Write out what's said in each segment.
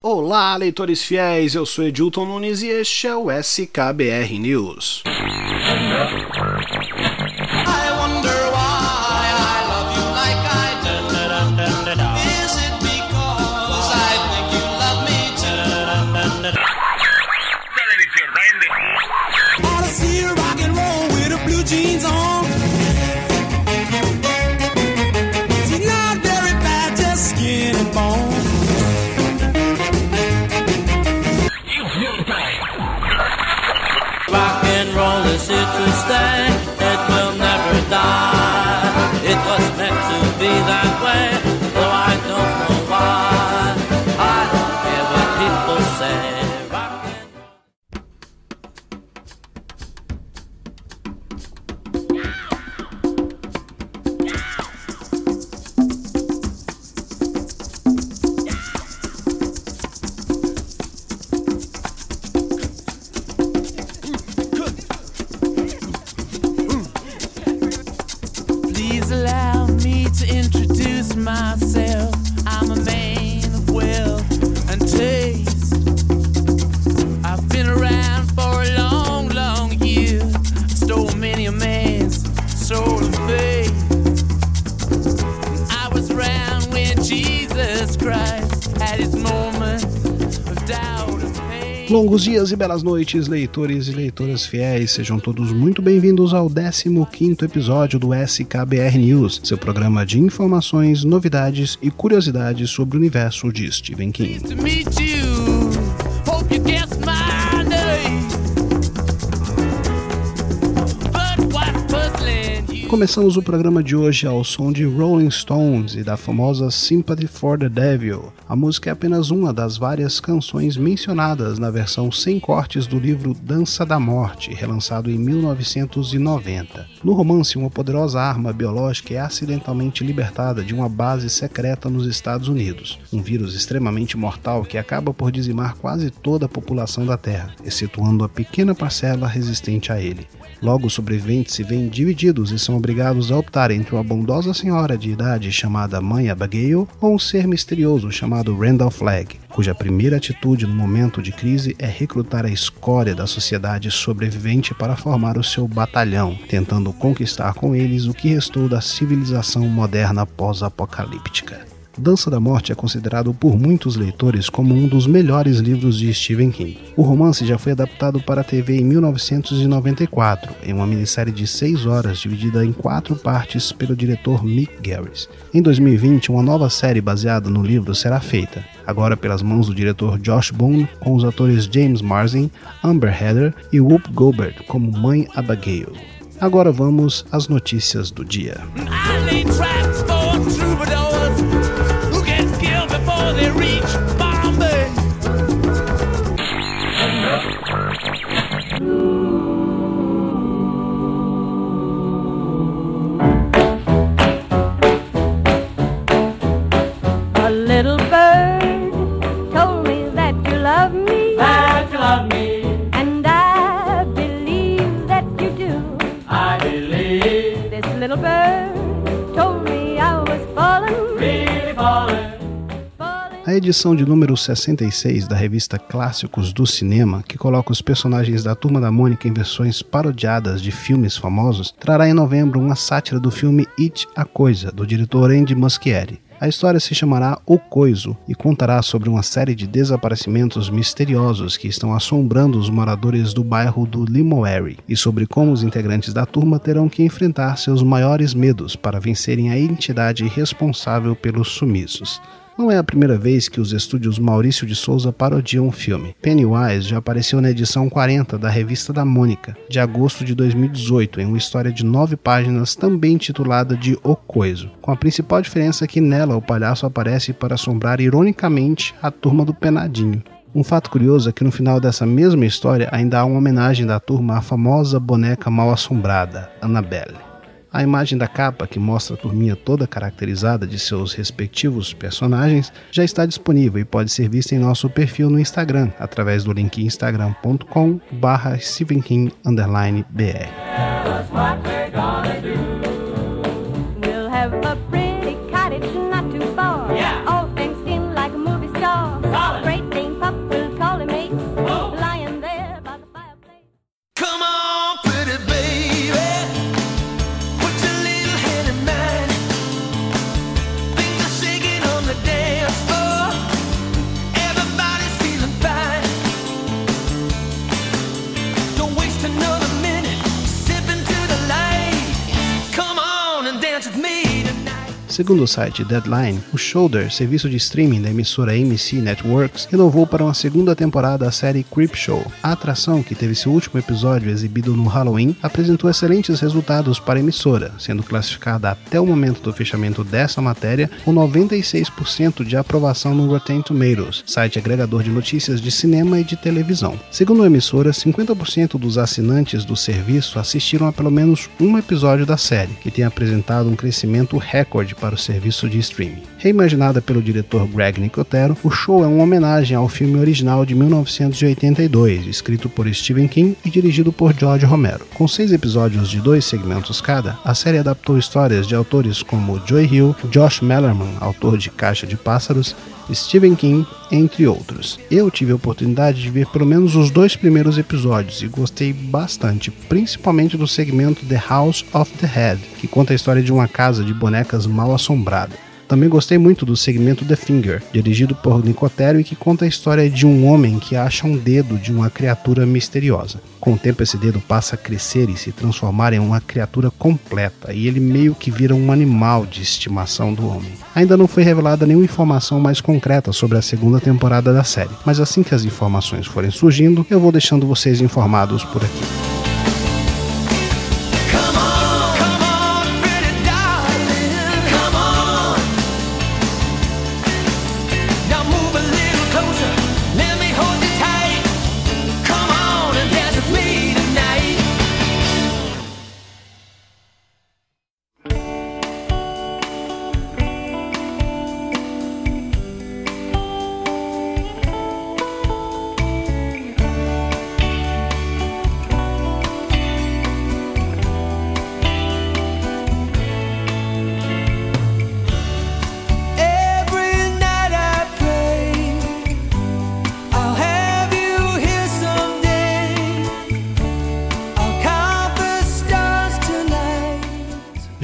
Olá, leitores fiéis, eu sou Edilton Nunes e este é o SKBR News. jeans on. Is here to stay. It will never die. It was meant to be that way. Longos dias e belas noites, leitores e leitoras fiéis, sejam todos muito bem-vindos ao 15 episódio do SKBR News, seu programa de informações, novidades e curiosidades sobre o universo de Stephen King. Começamos o programa de hoje ao som de Rolling Stones e da famosa Sympathy for the Devil. A música é apenas uma das várias canções mencionadas na versão sem cortes do livro Dança da Morte, relançado em 1990. No romance, uma poderosa arma biológica é acidentalmente libertada de uma base secreta nos Estados Unidos, um vírus extremamente mortal que acaba por dizimar quase toda a população da Terra, excetuando a pequena parcela resistente a ele. Logo, sobreviventes se veem divididos e são obrigados a optar entre uma bondosa senhora de idade chamada Mãe Abigail ou um ser misterioso chamado Randall Flagg, cuja primeira atitude no momento de crise é recrutar a escória da sociedade sobrevivente para formar o seu batalhão, tentando conquistar com eles o que restou da civilização moderna pós-apocalíptica. Dança da Morte é considerado por muitos leitores como um dos melhores livros de Stephen King. O romance já foi adaptado para a TV em 1994, em uma minissérie de seis horas dividida em quatro partes pelo diretor Mick Garris. Em 2020, uma nova série baseada no livro será feita, agora pelas mãos do diretor Josh Boone, com os atores James Marsden, Amber Heather e Whoop Goldberg como Mãe Abigail. Agora vamos às notícias do dia. They reach A edição de número 66 da revista Clássicos do Cinema, que coloca os personagens da Turma da Mônica em versões parodiadas de filmes famosos, trará em novembro uma sátira do filme It a Coisa, do diretor Andy Muschietti. A história se chamará O Coiso e contará sobre uma série de desaparecimentos misteriosos que estão assombrando os moradores do bairro do Limoery e sobre como os integrantes da turma terão que enfrentar seus maiores medos para vencerem a entidade responsável pelos sumiços. Não é a primeira vez que os estúdios Maurício de Souza parodiam um filme. Pennywise já apareceu na edição 40 da Revista da Mônica, de agosto de 2018, em uma história de nove páginas também titulada de O Coiso, com a principal diferença que nela o palhaço aparece para assombrar ironicamente a turma do Penadinho. Um fato curioso é que no final dessa mesma história ainda há uma homenagem da turma à famosa boneca mal assombrada, Annabelle. A imagem da capa, que mostra a turminha toda caracterizada de seus respectivos personagens, já está disponível e pode ser vista em nosso perfil no Instagram, através do link instagram.com Segundo o site Deadline, o Shoulder, serviço de streaming da emissora AMC Networks, renovou para uma segunda temporada a série Creep Show. A atração, que teve seu último episódio exibido no Halloween, apresentou excelentes resultados para a emissora, sendo classificada até o momento do fechamento dessa matéria com 96% de aprovação no Rotten Tomatoes, site agregador de notícias de cinema e de televisão. Segundo a emissora, 50% dos assinantes do serviço assistiram a pelo menos um episódio da série, que tem apresentado um crescimento recorde para o serviço de streaming. Reimaginada pelo diretor Greg Nicotero, o show é uma homenagem ao filme original de 1982, escrito por Stephen King e dirigido por George Romero. Com seis episódios de dois segmentos cada, a série adaptou histórias de autores como Joy Hill, Josh Mellerman, autor de Caixa de Pássaros, Stephen King, entre outros. Eu tive a oportunidade de ver pelo menos os dois primeiros episódios e gostei bastante, principalmente do segmento The House of the Head, que conta a história de uma casa de bonecas mal assombrada. Também gostei muito do segmento The Finger, dirigido por Nicotero e que conta a história de um homem que acha um dedo de uma criatura misteriosa. Com o tempo, esse dedo passa a crescer e se transformar em uma criatura completa, e ele meio que vira um animal de estimação do homem. Ainda não foi revelada nenhuma informação mais concreta sobre a segunda temporada da série, mas assim que as informações forem surgindo, eu vou deixando vocês informados por aqui.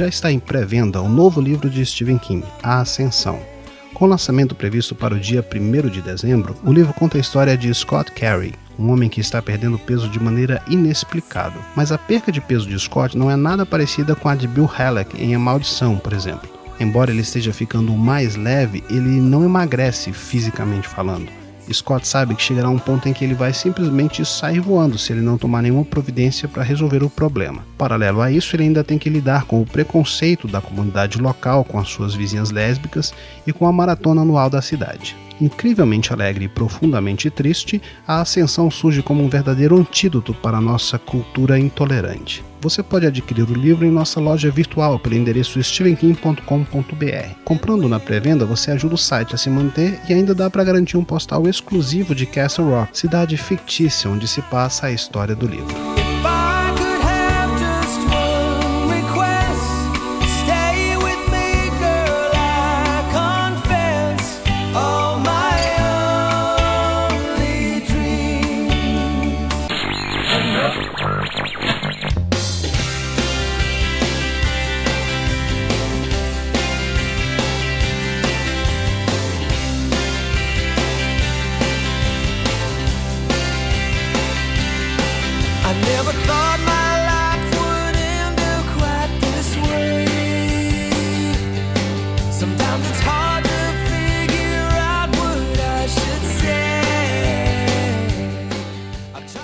Já está em pré-venda o novo livro de Stephen King, A Ascensão. Com lançamento previsto para o dia 1 de dezembro, o livro conta a história de Scott Carey, um homem que está perdendo peso de maneira inexplicável. Mas a perca de peso de Scott não é nada parecida com a de Bill Halleck em A Maldição, por exemplo. Embora ele esteja ficando mais leve, ele não emagrece fisicamente falando. Scott sabe que chegará um ponto em que ele vai simplesmente sair voando se ele não tomar nenhuma providência para resolver o problema. Paralelo a isso, ele ainda tem que lidar com o preconceito da comunidade local com as suas vizinhas lésbicas e com a maratona anual da cidade. Incrivelmente alegre e profundamente triste, a Ascensão surge como um verdadeiro antídoto para a nossa cultura intolerante. Você pode adquirir o livro em nossa loja virtual pelo endereço stevenkim.com.br. Comprando na pré-venda, você ajuda o site a se manter e ainda dá para garantir um postal exclusivo de Castle Rock, cidade fictícia onde se passa a história do livro.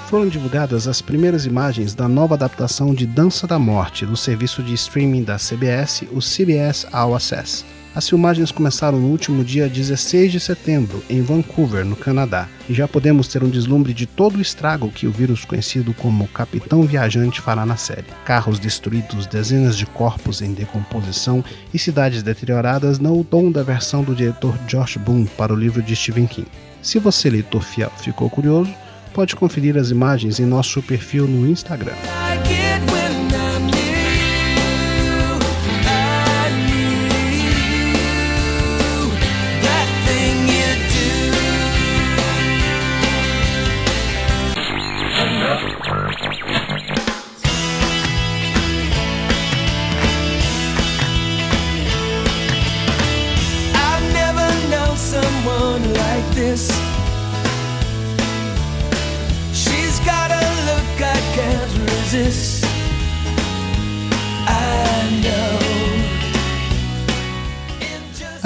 Foram divulgadas as primeiras imagens da nova adaptação de Dança da Morte do serviço de streaming da CBS, o CBS All Access. As filmagens começaram no último dia 16 de setembro, em Vancouver, no Canadá, e já podemos ter um deslumbre de todo o estrago que o vírus conhecido como Capitão Viajante fará na série. Carros destruídos, dezenas de corpos em decomposição e cidades deterioradas não o tom da versão do diretor Josh Boone para o livro de Stephen King. Se você, leitor fiel, ficou curioso, pode conferir as imagens em nosso perfil no Instagram. this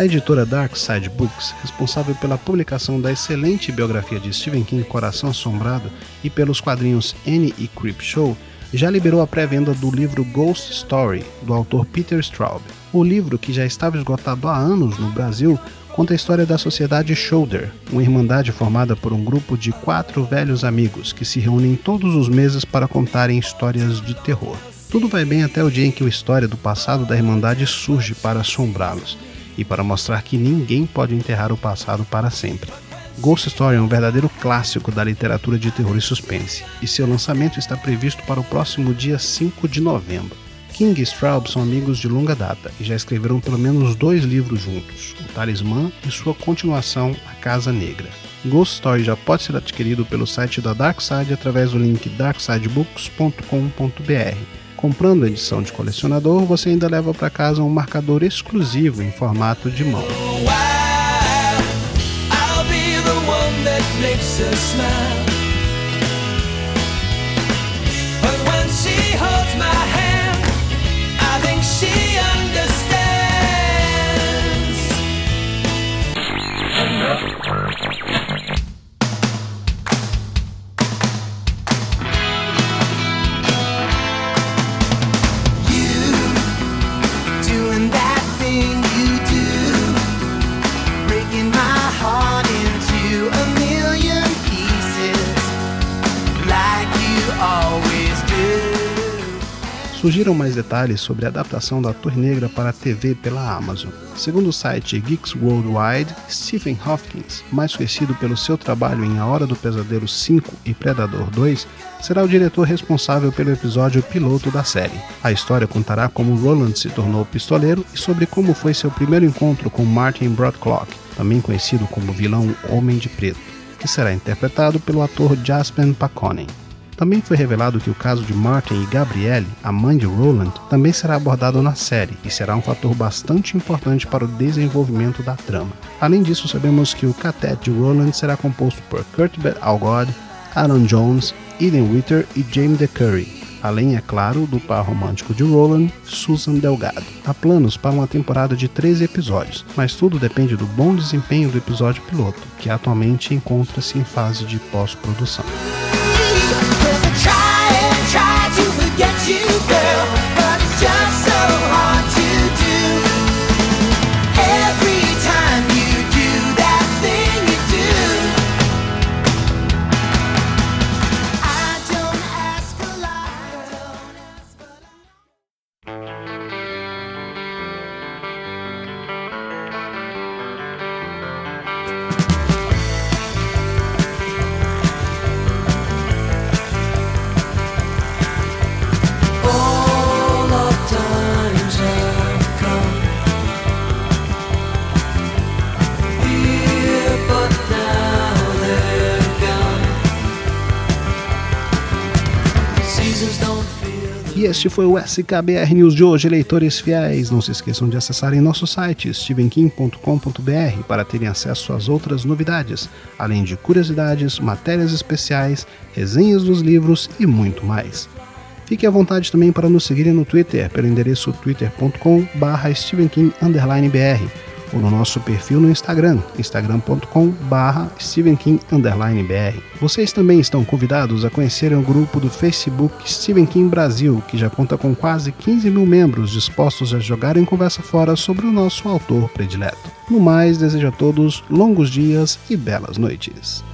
A editora Dark Side Books, responsável pela publicação da excelente biografia de Stephen King Coração Assombrado e pelos quadrinhos Annie e Creep Show, já liberou a pré-venda do livro Ghost Story, do autor Peter Straub. O livro, que já estava esgotado há anos no Brasil, conta a história da sociedade Shoulder, uma irmandade formada por um grupo de quatro velhos amigos que se reúnem todos os meses para contarem histórias de terror. Tudo vai bem até o dia em que a história do passado da Irmandade surge para assombrá-los e para mostrar que ninguém pode enterrar o passado para sempre. Ghost Story é um verdadeiro clássico da literatura de terror e suspense, e seu lançamento está previsto para o próximo dia 5 de novembro. King e Straub são amigos de longa data e já escreveram pelo menos dois livros juntos, O Talismã e sua continuação, A Casa Negra. Ghost Story já pode ser adquirido pelo site da Darkside através do link darksidebooks.com.br Comprando a edição de colecionador, você ainda leva para casa um marcador exclusivo em formato de mão. Surgiram mais detalhes sobre a adaptação da Torre Negra para a TV pela Amazon. Segundo o site Geeks Worldwide, Stephen Hopkins, mais conhecido pelo seu trabalho em A Hora do Pesadelo 5 e Predador 2, será o diretor responsável pelo episódio piloto da série. A história contará como Roland se tornou pistoleiro e sobre como foi seu primeiro encontro com Martin Broadclock, também conhecido como vilão Homem de Preto, que será interpretado pelo ator Jasper Paconen. Também foi revelado que o caso de Martin e Gabrielle, a mãe de Roland, também será abordado na série e será um fator bastante importante para o desenvolvimento da trama. Além disso, sabemos que o catet de Roland será composto por Cuthbert Algod, Aaron Jones, Eden Witter e James DeCurry, além, é claro, do par romântico de Roland, Susan Delgado. Há planos para uma temporada de 13 episódios, mas tudo depende do bom desempenho do episódio piloto, que atualmente encontra-se em fase de pós-produção. E este foi o SKBR News de hoje, leitores fiéis. Não se esqueçam de acessarem nosso site stevenkim.com.br para terem acesso às outras novidades, além de curiosidades, matérias especiais, resenhas dos livros e muito mais. Fique à vontade também para nos seguirem no Twitter pelo endereço twitter.com/stevenkim_br ou no nosso perfil no Instagram, instagram.com.br stevenkim_br. Vocês também estão convidados a conhecerem o grupo do Facebook Stephen King Brasil, que já conta com quase 15 mil membros dispostos a jogar em conversa fora sobre o nosso autor predileto. No mais, desejo a todos longos dias e belas noites.